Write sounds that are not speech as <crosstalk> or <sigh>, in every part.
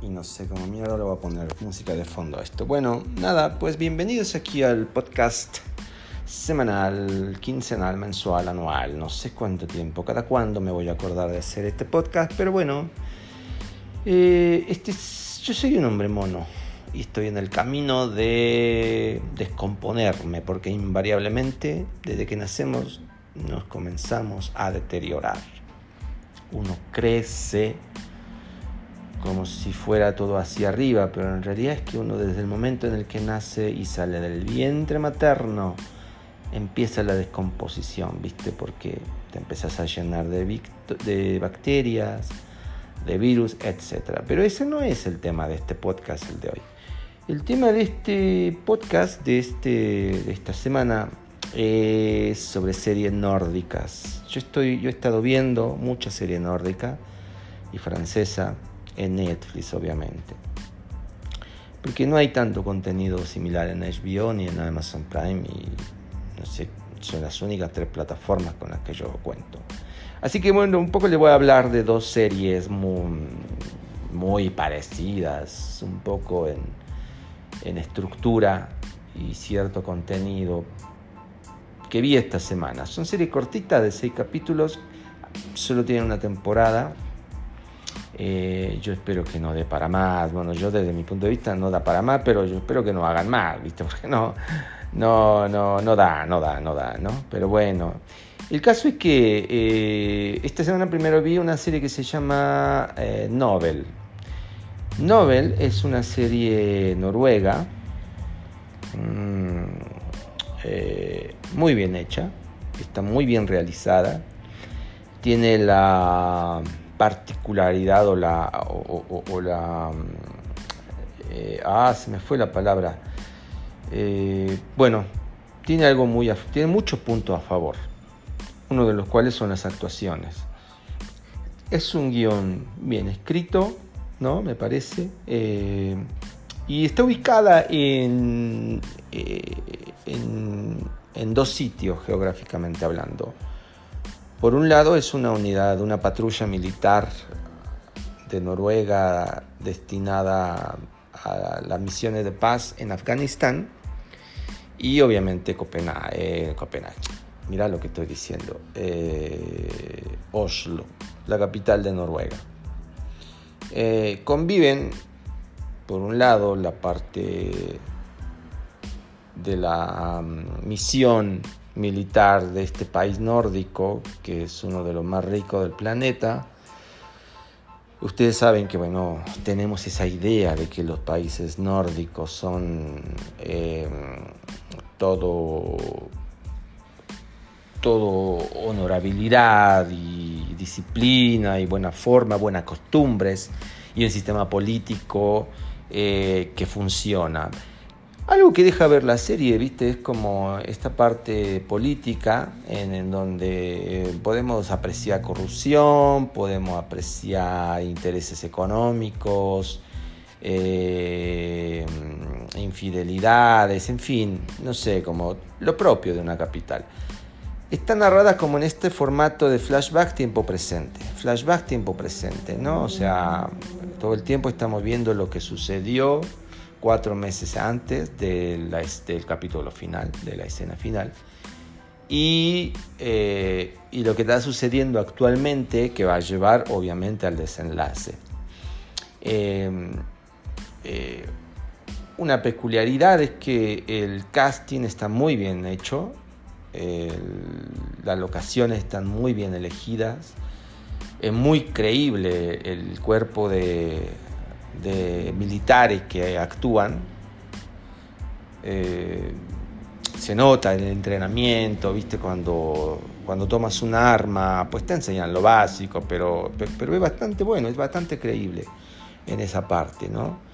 y no sé cómo mierda le voy a poner música de fondo a esto. Bueno, nada, pues bienvenidos aquí al podcast semanal, quincenal, mensual, anual, no sé cuánto tiempo, cada cuándo me voy a acordar de hacer este podcast, pero bueno, eh, este yo soy un hombre mono y estoy en el camino de descomponerme porque invariablemente desde que nacemos nos comenzamos a deteriorar. Uno crece como si fuera todo hacia arriba, pero en realidad es que uno desde el momento en el que nace y sale del vientre materno, empieza la descomposición, ¿viste? Porque te empezás a llenar de, de bacterias, de virus, etc. Pero ese no es el tema de este podcast, el de hoy. El tema de este podcast, de, este, de esta semana, es sobre series nórdicas. Yo, estoy, yo he estado viendo mucha serie nórdica y francesa en Netflix, obviamente. Porque no hay tanto contenido similar en HBO ni en Amazon Prime y no sé, son las únicas tres plataformas con las que yo cuento. Así que bueno, un poco le voy a hablar de dos series muy, muy parecidas, un poco en, en estructura y cierto contenido que vi esta semana. Son series cortitas de seis capítulos, solo tienen una temporada. Eh, yo espero que no dé para más. Bueno, yo desde mi punto de vista no da para más, pero yo espero que no hagan más, ¿viste? <laughs> Porque no, no, no, no da, no da, no da, ¿no? Pero bueno. El caso es que eh, esta semana primero vi una serie que se llama eh, Nobel. Nobel es una serie noruega, mm, eh, muy bien hecha, está muy bien realizada, tiene la particularidad o la... O, la ah, se me fue la palabra. bueno, tiene algo muy... tiene muchos puntos a favor uno de los cuales son las actuaciones. Es un guion bien escrito, ¿no? Me parece. Eh, y está ubicada eh, en, en, dos sitios geográficamente hablando. Por un lado es una unidad, una patrulla militar de Noruega destinada a las misiones de paz en Afganistán y obviamente Copenhague, Copenhague Mira lo que estoy diciendo. Eh, Oslo, la capital de Noruega. Eh, conviven, por un lado, la parte de la mm, misión militar de este país nórdico, que es uno de los más ricos del planeta. Ustedes saben que, bueno, tenemos esa idea de que los países nórdicos son eh, todo todo honorabilidad y disciplina y buena forma, buenas costumbres y un sistema político eh, que funciona. Algo que deja ver la serie, ¿viste? Es como esta parte política en, donde podemos apreciar corrupción, podemos apreciar intereses económicos, eh, infidelidades, en fin, no sé, como lo propio de una capital está narrada como en este formato de flashback tiempo presente. Flashback tiempo presente, ¿no? O sea, todo el tiempo estamos viendo lo que sucedió cuatro meses antes del capítulo final, de la escena final. Y, eh, y, lo que está sucediendo actualmente que va a llevar obviamente al desenlace. Em, eh, una peculiaridad es que el casting está muy bien hecho, las locaciones están muy bien elegidas, es muy creíble el cuerpo de, militares que actúan. Eh, se nota el entrenamiento, ¿viste? Cuando, cuando tomas un arma, pues te enseñan lo básico, pero, pero es bastante bueno, es bastante creíble en esa parte, ¿no?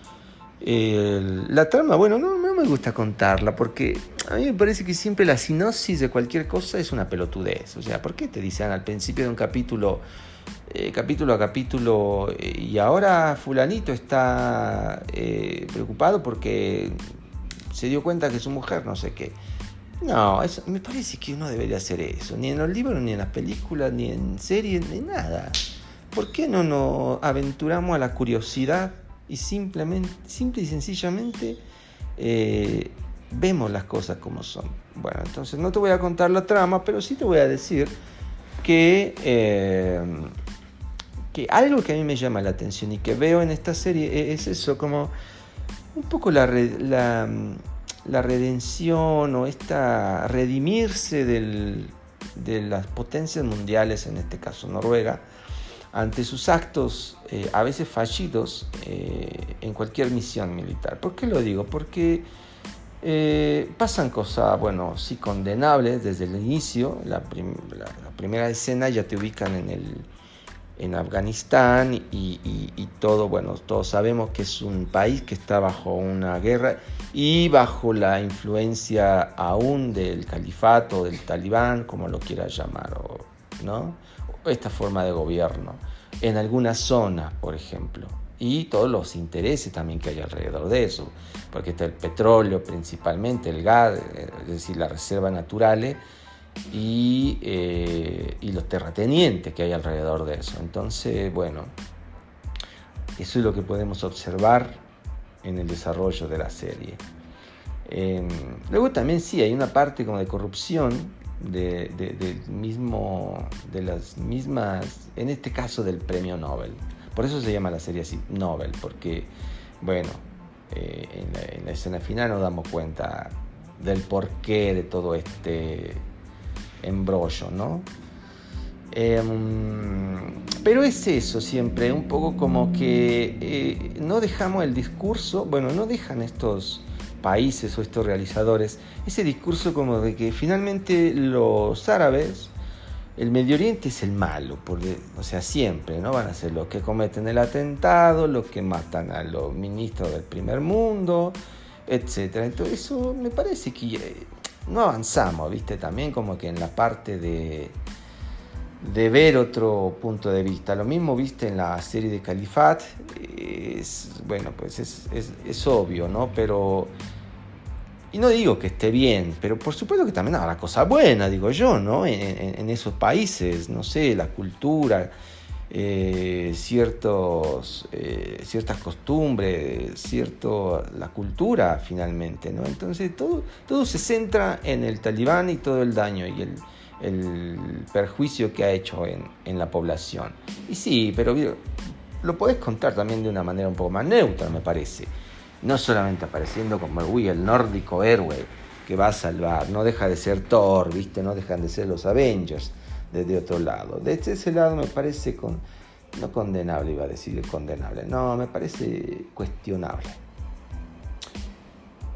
La trama, bueno, no, me gusta contarla porque a mí me parece que siempre la sinopsis de cualquier cosa es una pelotudez. O sea, ¿por qué te dicen al principio de un capítulo, eh, capítulo a capítulo, eh, y ahora fulanito está eh, preocupado porque se dio cuenta que su mujer no sé qué? No, eso, me parece que no debería hacer eso, ni en los libros, ni en las películas, ni en series, ni nada. ¿por qué no nos aventuramos a la curiosidad y simplemente, simple y sencillamente eh, vemos las cosas como son? Bueno, entonces no te voy a contar la trama, pero sí te voy a decir que, eh, que algo que a mí me llama la atención y que veo en esta serie es eso, como un poco la, la, redención o esta redimirse de las potencias mundiales, en este caso Noruega, ante sus actos eh, a veces fallidos eh, en cualquier misión militar. ¿Por qué lo digo? Porque eh, pasan cosas, bueno, sí condenables desde el inicio. La, primera escena ya te ubican en, el, en Afganistán y, y, todo, bueno, todos sabemos que es un país que está bajo una guerra y bajo la influencia aún del califato, del talibán, como lo quieras llamar, ¿no? Esta forma de gobierno, en alguna zona, por ejemplo, y todos los intereses también que hay alrededor de eso, porque está el petróleo principalmente, el gas, es decir, las reservas naturales y, eh, y los terratenientes que hay alrededor de eso. Entonces, bueno, eso es lo que podemos observar en el desarrollo de la serie. Em, luego también sí, hay una parte como de corrupción de, mismo, de las mismas, en este caso del premio Nobel. Por eso se llama la serie así, Nobel, porque, bueno, eh, en, la, escena final nos damos cuenta del porqué de todo este embrollo, ¿no? Em, pero es eso siempre, un poco como que eh, no dejamos el discurso, bueno, no dejan estos países o estos realizadores ese discurso como de que finalmente los árabes, el Medio Oriente es el malo, porque, o sea, siempre, ¿no? Van a ser los que cometen el atentado, los que matan a los ministros del primer mundo, etc. Entonces eso me parece que eh, no avanzamos, ¿viste? También como que en la parte de, de ver otro punto de vista. Lo mismo viste en la serie de Califat, es, bueno, pues es, es, obvio, ¿no? Pero, y no digo que esté bien, pero por supuesto que también habrá cosas buenas, digo yo, ¿no? En, esos países, no sé, la cultura, eh, ciertos, eh, ciertas costumbres, cierto, la cultura finalmente, ¿no? Entonces todo, todo se centra en el talibán y todo el daño y el el perjuicio que ha hecho en, la población. Y sí, pero lo podés contar también de una manera un poco más neutra, me parece. No solamente apareciendo como el, el nórdico héroe que va a salvar, no deja de ser Thor, ¿viste? No dejan de ser los Avengers desde otro lado. De ese lado me parece con, no condenable, iba a decir condenable, no, me parece cuestionable.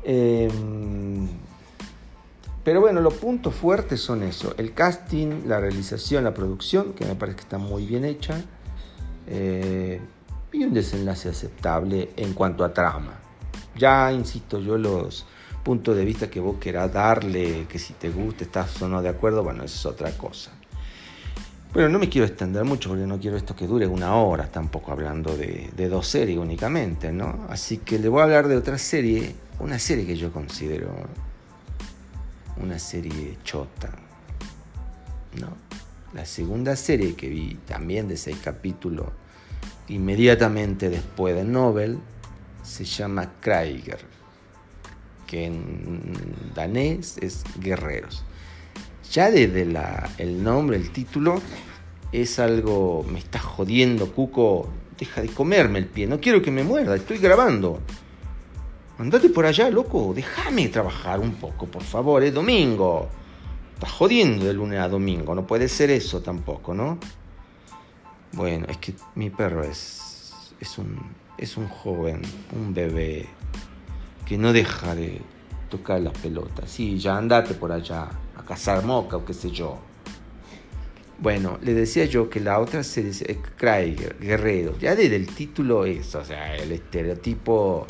Eh, pero bueno, los puntos fuertes son eso, el casting, la realización, la producción, que me parece que está muy bien hecha, eh, y un desenlace aceptable en cuanto a trama. Ya, insisto, yo los puntos de vista que vos querás darle, que si te gusta, estás o no de acuerdo, bueno, eso es otra cosa. Pero no me quiero extender mucho porque no quiero esto que dure una hora, tampoco hablando de, de dos series únicamente, ¿no? Así que le voy a hablar de otra serie, una serie que yo considero una serie chota. ¿no? La segunda serie que vi, también de seis capítulos, inmediatamente después de Nobel, se llama Kraiger, que en danés es Guerreros. Ya desde la, el nombre, el título, es algo, me está jodiendo, Cuco, deja de comerme el pie, no quiero que me muerda, estoy grabando. Andate por allá, loco. Déjame trabajar un poco, por favor. Es domingo. Estás jodiendo de lunes a domingo. No puede ser eso tampoco, ¿no? Bueno, es que mi perro es, es, un, es un joven, un bebé, que no deja de tocar las pelotas. Sí, ya andate por allá a cazar moca o qué sé yo. Bueno, le decía yo que la otra serie es Craig, Guerrero. Ya desde el título es, o sea, el estereotipo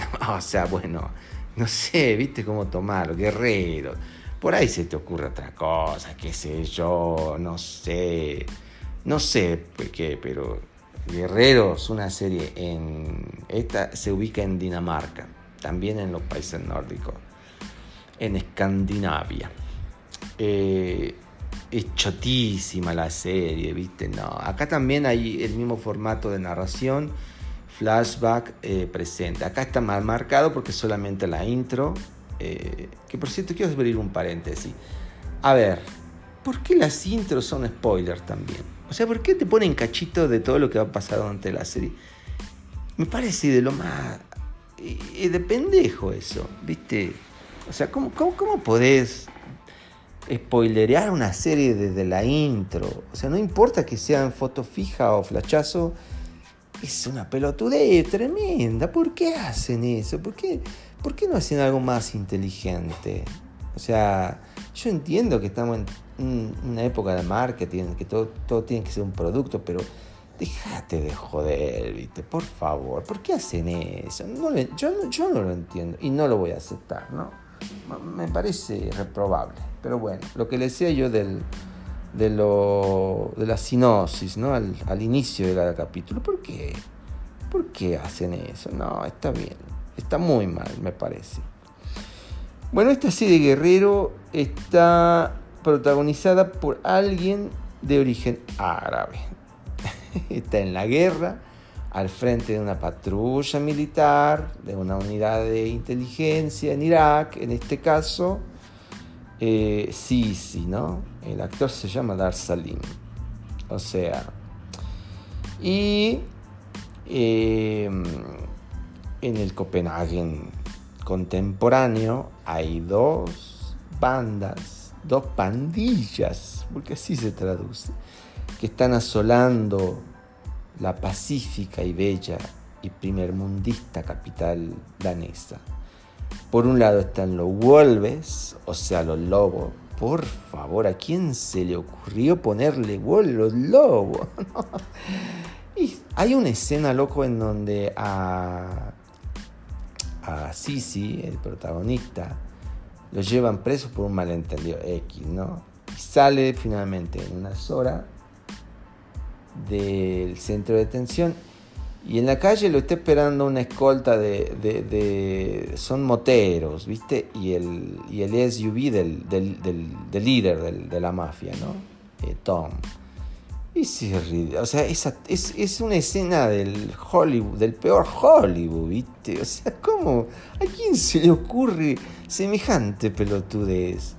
<laughs> o sea, bueno, no sé, viste cómo tomar, guerrero. Por ahí se te ocurre otra cosa, qué sé yo, no sé. No sé qué, pero Guerreros, una serie en. Esta se ubica en Dinamarca, también en los países nórdicos, en Escandinavia. Eh, es chotísima la serie, ¿viste? No, acá también hay el mismo formato de narración, flashback eh, presente. Acá está mal marcado porque solamente la intro, eh, que por cierto quiero abrir un paréntesis. A ver, ¿por qué las intros son spoilers también? O sea, ¿por qué te ponen cachito de todo lo que va a pasar durante la serie? Me parece de lo más... De pendejo eso, ¿viste? O sea, ¿cómo, cómo, cómo podés spoilerear una serie desde la intro? O sea, no importa que sea en foto fija o flachazo, es una pelotudez tremenda. ¿Por qué hacen eso? ¿Por qué, ¿Por qué no hacen algo más inteligente? O sea, yo entiendo que estamos en una época de marketing, que todo, todo tiene que ser un producto, pero déjate de joder, ¿viste? Por favor, ¿por qué hacen eso? yo, yo no lo entiendo y no lo voy a aceptar, ¿no? Me parece reprobable. Pero bueno, lo que le decía yo del, de, lo, de la sinosis, ¿no? Al, al inicio de cada capítulo. ¿Por qué? ¿Por qué hacen eso? No, está bien. Está muy mal, me parece. Bueno, esta serie Guerrero está protagonizada por alguien de origen árabe. <laughs> está en la guerra, al frente de una patrulla militar, de una unidad de inteligencia en Irak, en este caso, eh, Sisi, ¿no? El actor se llama Dar Salim. O sea, y eh, en el Copenhagen contemporáneo hay dos bandas, dos pandillas, porque así se traduce, que están asolando la pacífica y bella y primermundista capital danesa. Por un lado están los wolves, o sea, los lobos. Por favor, ¿a quién se le ocurrió ponerle wolves, los lobos? <laughs> y hay una escena, loco, en donde a a Sisi, el protagonista, lo llevan preso por un malentendido X, ¿no? Y sale finalmente en una horas del centro de detención y en la calle lo está esperando una escolta de, son moteros, ¿viste? Y el, y el SUV del, del, líder de la mafia, ¿no? Eh, Tom. Es o sea, es, es, una escena del Hollywood, del peor Hollywood, ¿viste? O sea, ¿cómo? ¿A quién se le ocurre semejante pelotudez?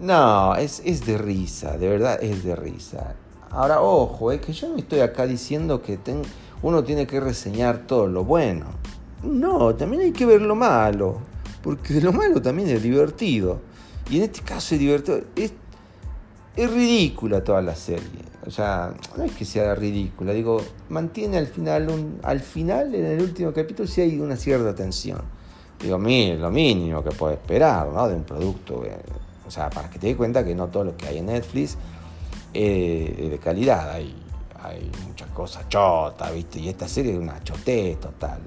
No, es, es de risa, de verdad es de risa. Ahora, ojo, es que yo no estoy acá diciendo que uno tiene que reseñar todo lo bueno. No, también hay que ver lo malo, porque lo malo también es divertido. Y en este caso es divertido. Es, es ridícula toda la serie o sea, no es que sea ridícula, digo, mantiene al final, al final, en el último capítulo, sí hay una cierta tensión. Digo, mire, lo mínimo que puedo esperar, ¿no? De un producto, eh, o sea, para que te des cuenta que no todo lo que hay en Netflix es de calidad, hay, hay muchas cosas chotas, ¿viste? Y esta serie es una choté total.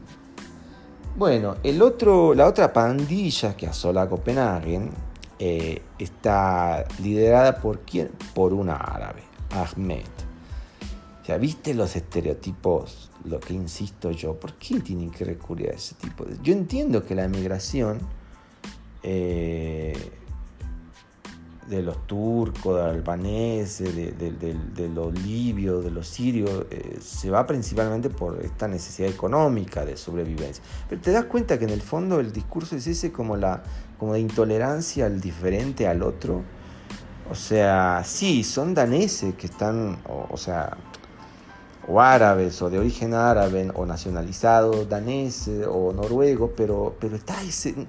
Bueno, el otro, la otra pandilla que asola Copenhague eh, está liderada por quién? Por una árabe. Ahmed. Ya viste los estereotipos, lo que insisto yo, ¿por qué tienen que recurrir a ese tipo de... Yo entiendo que la emigración eh, de los turcos, de albaneses, de, los libios, de los sirios, eh, se va principalmente por esta necesidad económica de sobrevivencia. Pero te das cuenta que en el fondo el discurso es ese como, la, como de intolerancia al diferente, al otro o sea, sí, son daneses que están, o, sea, o árabes, o de origen árabe, o nacionalizados daneses, o noruegos, pero, pero está, ese,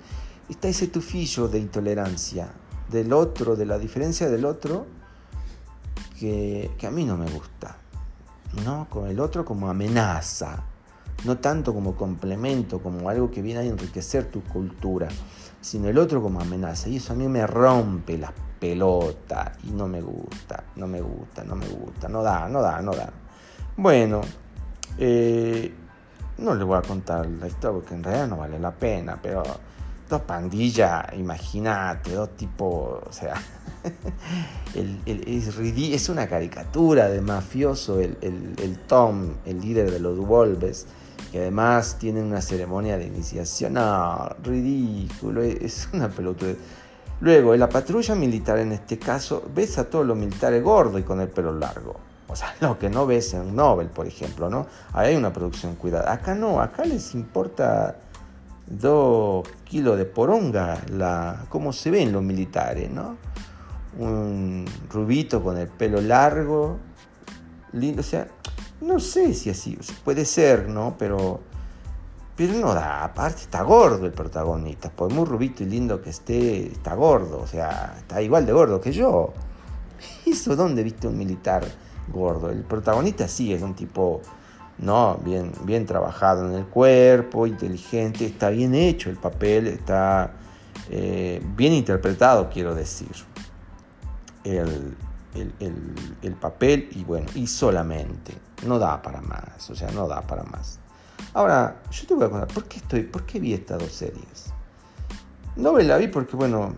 está ese tufillo de intolerancia del otro, de la diferencia del otro, que, que a mí no me gusta. ¿no? Con el otro como amenaza, no tanto como complemento, como algo que viene a enriquecer tu cultura, sino el otro como amenaza. Y eso a mí me rompe las pelota y no me gusta, no me gusta, no me gusta, no da, no da, no da. Bueno, eh, no le voy a contar la historia porque en realidad no vale la pena, pero dos pandillas, imagínate, dos tipos, o sea, <laughs> es, una caricatura de mafioso, el, el, Tom, el líder de los Wolves, que además tiene una ceremonia de iniciación, no, ridículo, es una pelota Luego, en la patrulla militar en este caso, ves a todos los militares gordos y con el pelo largo. O sea, <laughs> lo que no ves en Nobel, por ejemplo, ¿no? Ahí hay una producción cuidada. Acá no, acá les importa dos kilos de poronga la, cómo se ven los militares, ¿no? Un rubito con el pelo largo, lindo, o sea, no sé si así, puede ser, ¿no? Pero pero no da, aparte está gordo el protagonista, por muy rubito y lindo que esté, está gordo, o sea, está igual de gordo que yo. <laughs> ¿Eso dónde viste un militar gordo? El protagonista sí es un tipo, no, bien, bien trabajado en el cuerpo, inteligente, está bien hecho el papel, está eh, bien interpretado, quiero decir. El, el papel y bueno, y solamente, no da para más, o sea, no da para más. Ahora, yo te voy a contar, ¿por qué, estoy, ¿por qué vi estas dos series? No me la vi porque, bueno,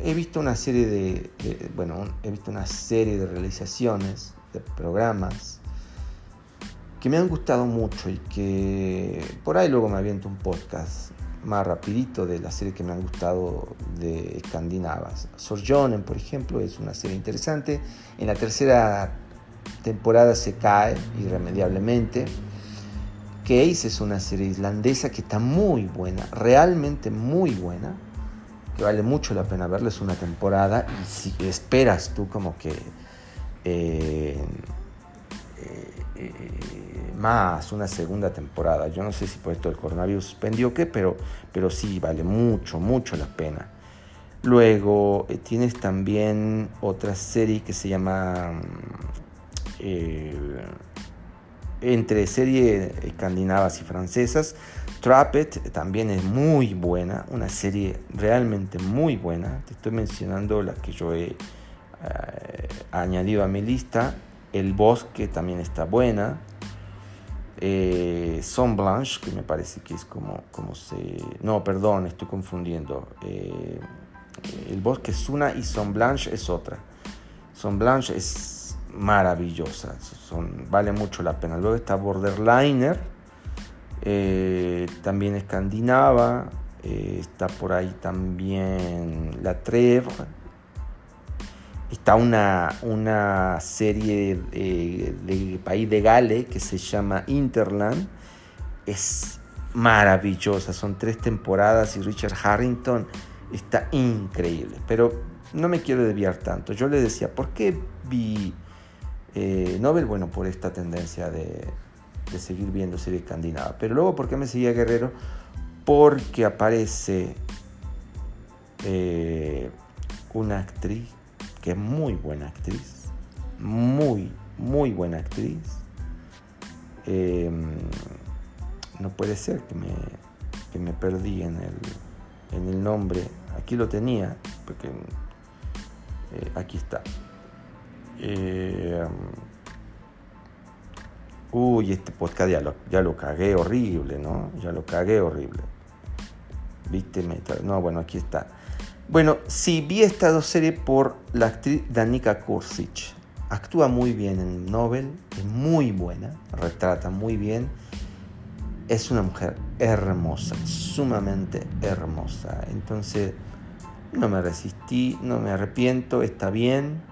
he visto una serie de, bueno, he visto una serie de realizaciones, de programas, que me han gustado mucho y que por ahí luego me aviento un podcast más rapidito de las series que me han gustado de escandinavas. Sorjonen, por ejemplo, es una serie interesante. En la tercera temporada se cae irremediablemente. Case es una serie islandesa que está muy buena, realmente muy buena, que vale mucho la pena verla, es una temporada y si esperas tú como que eh, eh, más una segunda temporada, yo no sé si por esto el coronavirus suspendió o qué, pero, pero sí vale mucho, mucho la pena. Luego eh, tienes también otra serie que se llama entre series escandinavas y francesas. Trapped también es muy buena, una serie realmente muy buena. Te estoy mencionando la que yo he eh, añadido a mi lista. El Bosque también está buena. Eh, Son Blanche, que me parece que es como, como se... No, perdón, estoy confundiendo. Eh, el Bosque es una y Son Blanche es otra. Son Blanche es maravillosa, son, vale mucho la pena. Luego está Borderliner, eh, también escandinava, está por ahí también La Trevre, está una, una serie de, de país de Gales que se llama Interland, es maravillosa, son tres temporadas y Richard Harrington está increíble, pero no me quiero desviar tanto. Yo le decía, ¿por qué vi eh, Nobel, bueno, por esta tendencia de, seguir viendo series escandinava. Pero luego, ¿por qué me seguía Guerrero? Porque aparece eh, una actriz que es muy buena actriz, muy, muy buena actriz. Em, no puede ser que me, que me perdí en el, en el nombre. Aquí lo tenía, porque eh, aquí está. Eh, uy, este podcast ya lo, ya lo cagué horrible, ¿no? Ya lo cagué horrible. ¿Viste? No, bueno, aquí está. Bueno, sí, vi estas dos series por la actriz Danica Kursic. Actúa muy bien en Nobel, es muy buena, retrata muy bien. Es una mujer hermosa, sumamente hermosa. Entonces, no me resistí, no me arrepiento, está bien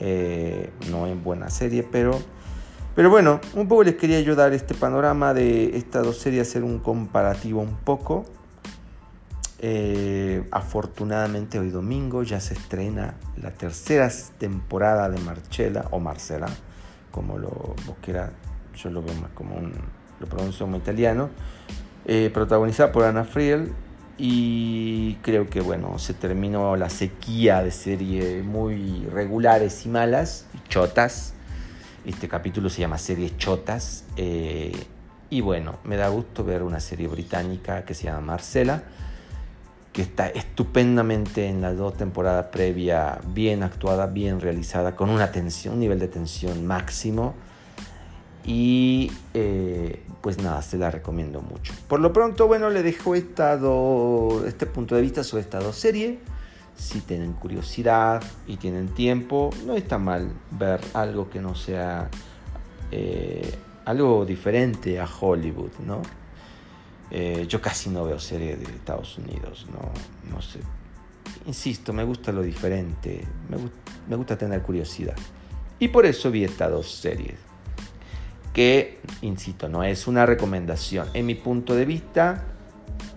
eh, no es buena serie, pero, pero bueno, un poco les quería ayudar este panorama de estas dos series, hacer un comparativo un poco. Eh, afortunadamente hoy domingo ya se estrena la tercera temporada de Marcela o Marcela, como lo vos yo lo veo más como un, lo pronuncio como italiano, eh, protagonizada por Ana Friel y creo que bueno, se terminó la sequía de series muy regulares y malas, chotas. Este capítulo se llama Series Chotas. Eh, y bueno, me da gusto ver una serie británica que se llama Marcela, está estupendamente en las dos temporadas previas, bien actuada, bien realizada, con una tensión, un nivel de tensión máximo y eh, pues nada, se la recomiendo mucho. Por lo pronto, bueno, le dejo esta este punto de vista sobre estas dos series. Si tienen curiosidad y tienen tiempo, no está mal ver algo que no sea eh, algo diferente a Hollywood, ¿no? Eh, yo casi no veo series de Estados Unidos, no, no sé. insisto, me gusta lo diferente, me, me gusta tener curiosidad. Y por eso vi estas dos series, que, insisto, no es una recomendación. En mi punto de vista,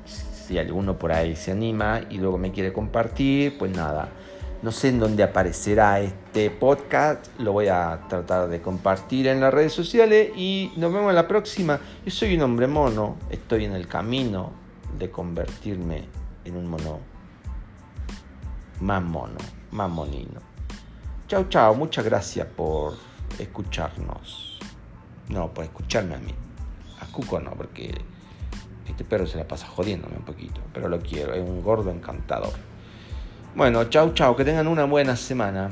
si alguno por ahí se anima y luego me quiere compartir, pues nada, no sé en dónde aparecerá este podcast, lo voy a tratar de compartir en las redes sociales y nos vemos en la próxima. Yo soy un hombre mono, estoy en el camino de convertirme en un mono más mono, más monino. Chao, chao, muchas gracias por escucharnos. No, por escucharme a mí. A Cuco no, porque este perro se la pasa jodiéndome un poquito, pero lo quiero, es un gordo encantador. Bueno, chao, chao, que tengan una buena semana.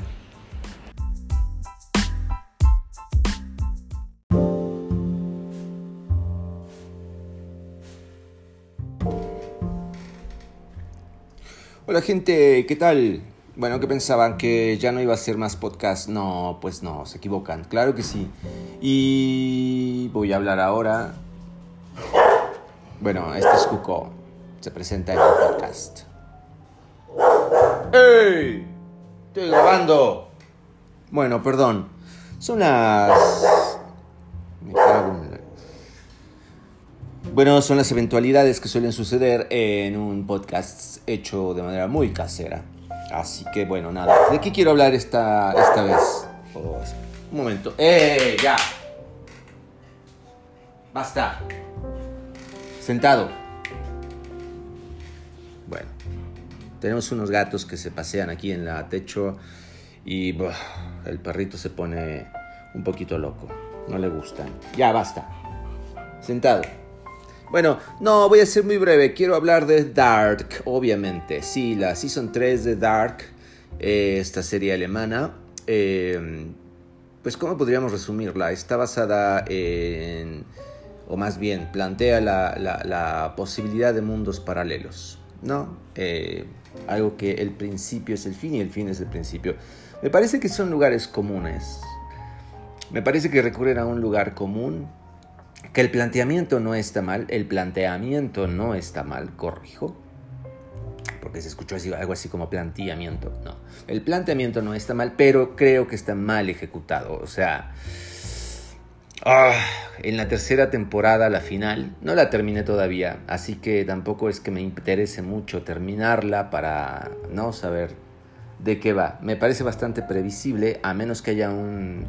Hola gente, ¿qué tal? Bueno, ¿qué pensaban? ¿Que ya no iba a ser más podcast? No, pues no, se equivocan, claro que sí. Y voy a hablar ahora. Bueno, este es Cuco, se presenta en el podcast. ¡Ey! Estoy grabando. Bueno, perdón. Son las... Me cago en... Bueno, son las eventualidades que suelen suceder en un podcast hecho de manera muy casera. Así que bueno, nada. ¿De qué quiero hablar esta, esta vez? Oh, un momento. ¡Eh! Ya. Basta. Sentado. Tenemos unos gatos que se pasean aquí en la techo y el perrito se pone un poquito loco. No le gustan. Ya, basta. Sentado. Bueno, no, voy a ser muy breve. Quiero hablar de Dark, obviamente. Sí, la Season 3 de Dark, eh, esta serie alemana. Eh, pues, ¿cómo podríamos resumirla? Está basada en, o más bien, plantea la, la posibilidad de mundos paralelos, ¿no? Eh, algo que el principio es el fin y el fin es el principio. Me parece que son lugares comunes. Me parece que recurren a un lugar común, que el planteamiento no está mal, el planteamiento no está mal, corrijo, porque se escuchó así, algo así como planteamiento, no. El planteamiento no está mal, pero creo que está mal ejecutado, o sea... Ah, en la tercera temporada, la final, no la terminé todavía, así que tampoco es que me interese mucho terminarla para no saber de qué va. Me parece bastante previsible, a menos que haya un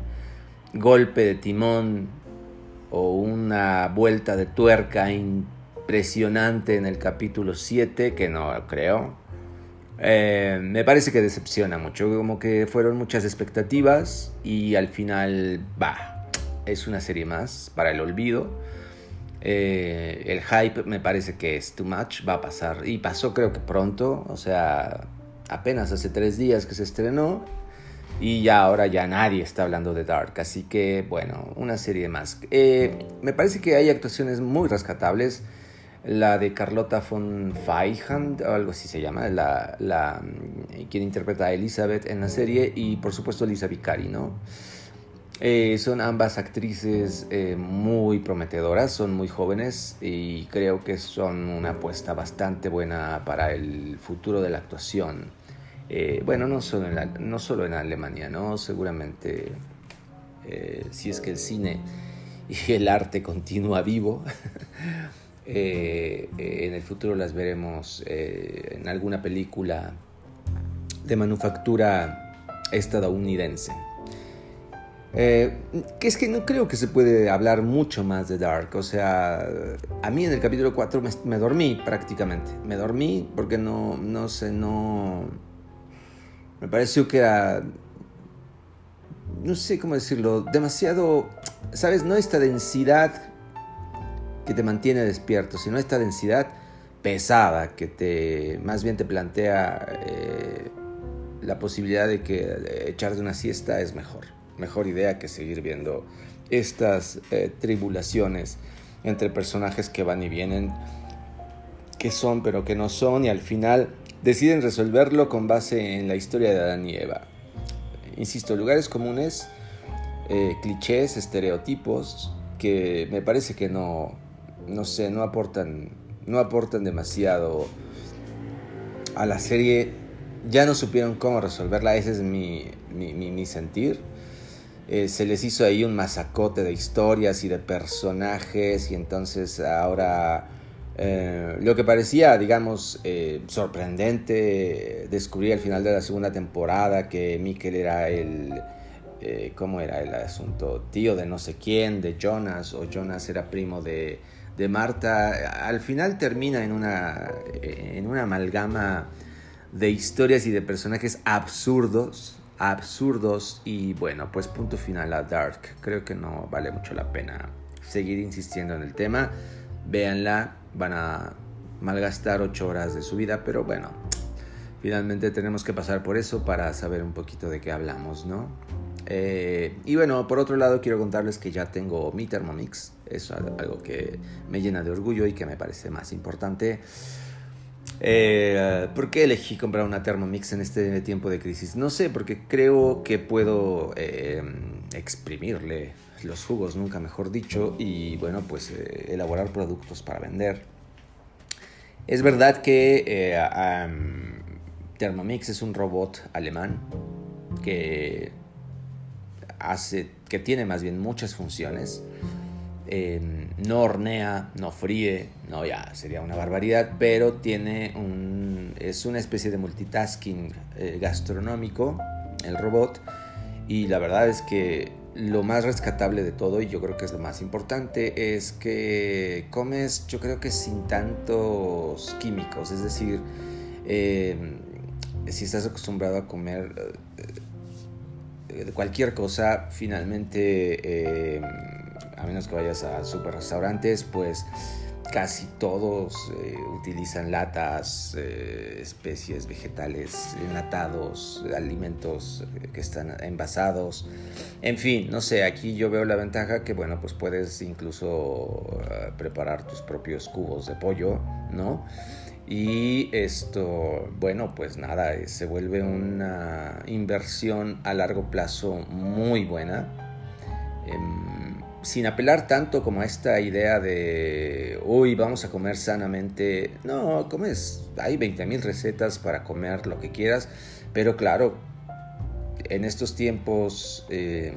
golpe de timón o una vuelta de tuerca impresionante en el capítulo 7, que no creo. Eh, me parece que decepciona mucho, como que fueron muchas expectativas y al final va es una serie más para el olvido. Eh, el hype me parece que es too much, va a pasar. Y pasó creo que pronto, o sea, apenas hace tres días que se estrenó. Y ya ahora ya nadie está hablando de Dark. Así que bueno, una serie más. Eh, me parece que hay actuaciones muy rescatables. La de Carlota von Feihand, o algo así se llama, la, la, quien interpreta a Elizabeth en la serie. Y por supuesto Lisa Vicari, ¿no? Eh, son ambas actrices eh, muy prometedoras, son muy jóvenes y creo que son una apuesta bastante buena para el futuro de la actuación. Eh, bueno, no solo, en no solo en Alemania, ¿no? Seguramente si es que el cine y el arte continúa vivo, <laughs> en el futuro las veremos en alguna película de manufactura estadounidense. Eh, que es que no creo que se puede hablar mucho más de Dark. O sea, a mí en el capítulo 4 me, dormí prácticamente. Me dormí porque no, no sé, no... Me pareció que era... No sé cómo decirlo. Demasiado... ¿Sabes? No esta densidad que te mantiene despierto, sino esta densidad pesada que te más bien te plantea eh, la posibilidad de que echar de una siesta es mejor mejor idea que seguir viendo estas eh, tribulaciones entre personajes que van y vienen, que son pero que no son, y al final deciden resolverlo con base en la historia de Adán y Eva. Insisto, lugares comunes, eh, clichés, estereotipos, que me parece que no, no sé, no aportan, no aportan demasiado a la serie ya no supieron cómo resolverla, ese es mi, mi, sentir. Eh, se les hizo ahí un masacote de historias y de personajes y entonces ahora eh, lo que parecía, digamos, eh, sorprendente, descubrí al final de la segunda temporada que Mikkel era el, ¿cómo era el asunto? Tío de no sé quién, de Jonas, o Jonas era primo de, de Marta. Al final termina en una, en una amalgama de historias y de personajes absurdos, absurdos y bueno, pues punto final a Dark. Creo que no vale mucho la pena seguir insistiendo en el tema. Véanla, van a malgastar ocho horas de su vida, pero bueno, finalmente tenemos que pasar por eso para saber un poquito de qué hablamos, ¿no? Eh, y bueno, por otro lado quiero contarles que ya tengo mi Thermomix, es algo que me llena de orgullo y que me parece más importante. Eh, ¿Por qué elegí comprar una Thermomix en este tiempo de crisis? No sé, porque creo que puedo eh, exprimirle los jugos, nunca mejor dicho, y bueno, pues eh, elaborar productos para vender. Es verdad que Thermomix es un robot alemán que hace, que tiene más bien muchas funciones. No hornea, no fríe, no ya sería una barbaridad, pero tiene un, es una especie de multitasking eh, gastronómico, el robot, y la verdad es que lo más rescatable de todo, y yo creo que es lo más importante, es que comes, yo creo que sin tantos químicos, es decir, em, si estás acostumbrado a comer eh, cualquier cosa, finalmente em, a menos que vayas a super restaurantes, pues casi todos eh, utilizan latas, eh, especies vegetales enlatados, alimentos eh, que están envasados. En fin, no sé, aquí yo veo la ventaja que, bueno, pues puedes incluso preparar tus propios cubos de pollo, ¿no? Y esto, bueno, pues nada, se vuelve una inversión a largo plazo muy buena. Sin apelar tanto como a esta idea de, uy, vamos a comer sanamente. No, comes, hay 20.000 recetas para comer lo que quieras, pero claro, en estos tiempos, eh,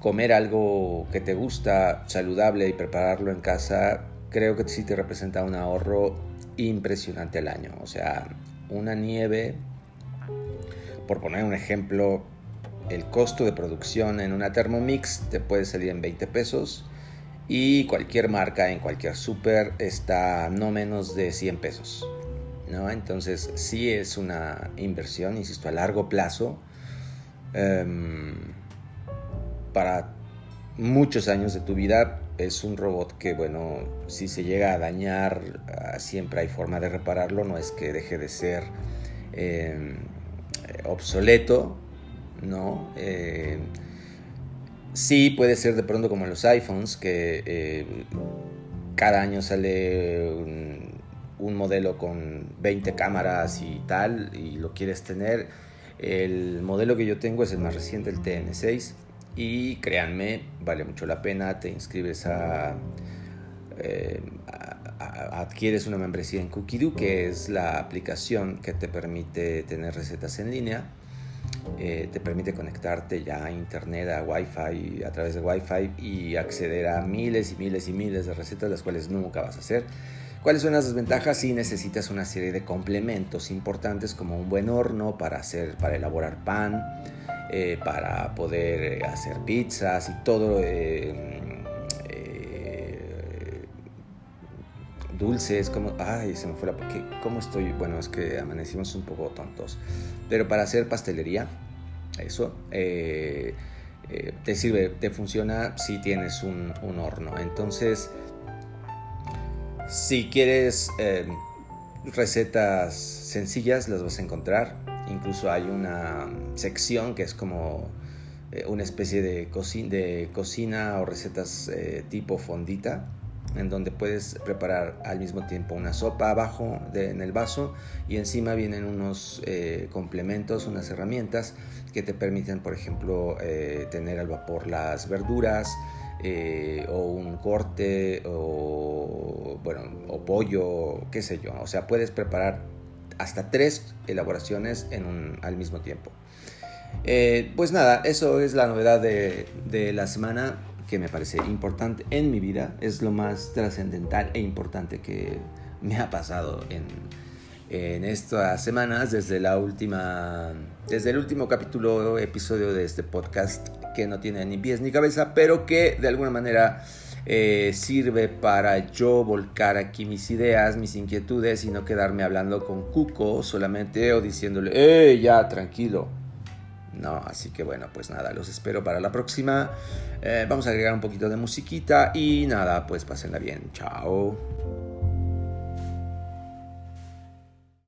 comer algo que te gusta, saludable y prepararlo en casa, creo que sí te representa un ahorro impresionante al año. O sea, una nieve, por poner un ejemplo, el costo de producción en una Thermomix te puede salir en 20 pesos y cualquier marca en cualquier super está no menos de 100 pesos. ¿no? Entonces sí es una inversión, insisto, a largo plazo em, para muchos años de tu vida. Es un robot que, bueno, si se llega a dañar, ah, siempre hay forma de repararlo, no es que deje de ser em, obsoleto, ¿no? Eh, sí puede ser de pronto como los iPhones, que eh, cada año sale un, modelo con 20 cámaras y tal, y lo quieres tener. El modelo que yo tengo es el más reciente, el TN6, y créanme, vale mucho la pena, te inscribes a... Eh, adquieres una membresía en Cookidoo, que es la aplicación que te permite tener recetas en línea eh, te permite conectarte ya a internet, a wifi, a través de wifi y acceder a miles y miles y miles de recetas, las cuales nunca vas a hacer. ¿Cuáles son las desventajas? Si necesitas una serie de complementos importantes como un buen horno para, hacer, para elaborar pan, eh, para poder hacer pizzas y todo, eh, dulces, como, ay, se me fue la, ¿cómo estoy? Bueno, es que amanecimos un poco tontos, pero para hacer pastelería, eso, eh, eh, te sirve, te funciona si tienes un, horno. Entonces, si quieres eh, recetas sencillas, las vas a encontrar. Incluso hay una sección que es como una especie de cocina o recetas tipo fondita en donde puedes preparar al mismo tiempo una sopa abajo en el vaso y encima vienen unos eh, complementos, unas herramientas que te permiten, por ejemplo, eh, tener al vapor las verduras eh, o un corte o, bueno, o pollo, qué sé yo. O sea, puedes preparar hasta tres elaboraciones en un, al mismo tiempo. Pues nada, eso es la novedad de, de, la semana que me parece importante en mi vida. Es lo más trascendental e importante que me ha pasado en, en estas semanas desde la última desde el último capítulo episodio de este podcast que no tiene ni pies ni cabeza pero que de alguna manera eh, sirve para yo volcar aquí mis ideas, mis inquietudes y no quedarme hablando con Cuco solamente o diciéndole, ¡eh, ya, tranquilo! No, así que bueno, pues nada, los espero para la próxima. Eh, vamos a agregar un poquito de musiquita y nada, pues pásenla bien. Chao.